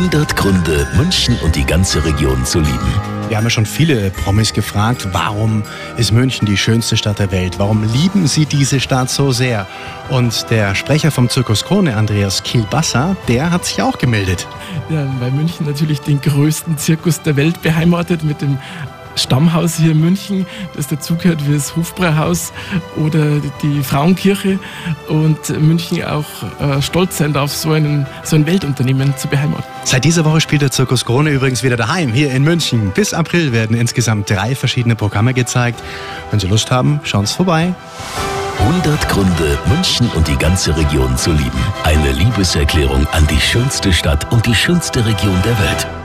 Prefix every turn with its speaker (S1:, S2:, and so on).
S1: 100 Gründe, München und die ganze Region zu lieben.
S2: Wir haben ja schon viele Promis gefragt, warum ist München die schönste Stadt der Welt? Warum lieben sie diese Stadt so sehr? Und der Sprecher vom Zirkus Krone, Andreas Kielbasser, der hat sich auch gemeldet.
S3: Ja, weil München natürlich den größten Zirkus der Welt beheimatet mit dem Stammhaus hier in München, das dazugehört wie das Hofbräuhaus oder die Frauenkirche und München auch äh, stolz sein darf, so, einen, so ein Weltunternehmen zu beheimaten.
S2: Seit dieser Woche spielt der Zirkus Krone übrigens wieder daheim hier in München. Bis April werden insgesamt drei verschiedene Programme gezeigt. Wenn Sie Lust haben, schauen Sie vorbei.
S1: 100 Gründe, München und die ganze Region zu lieben. Eine Liebeserklärung an die schönste Stadt und die schönste Region der Welt.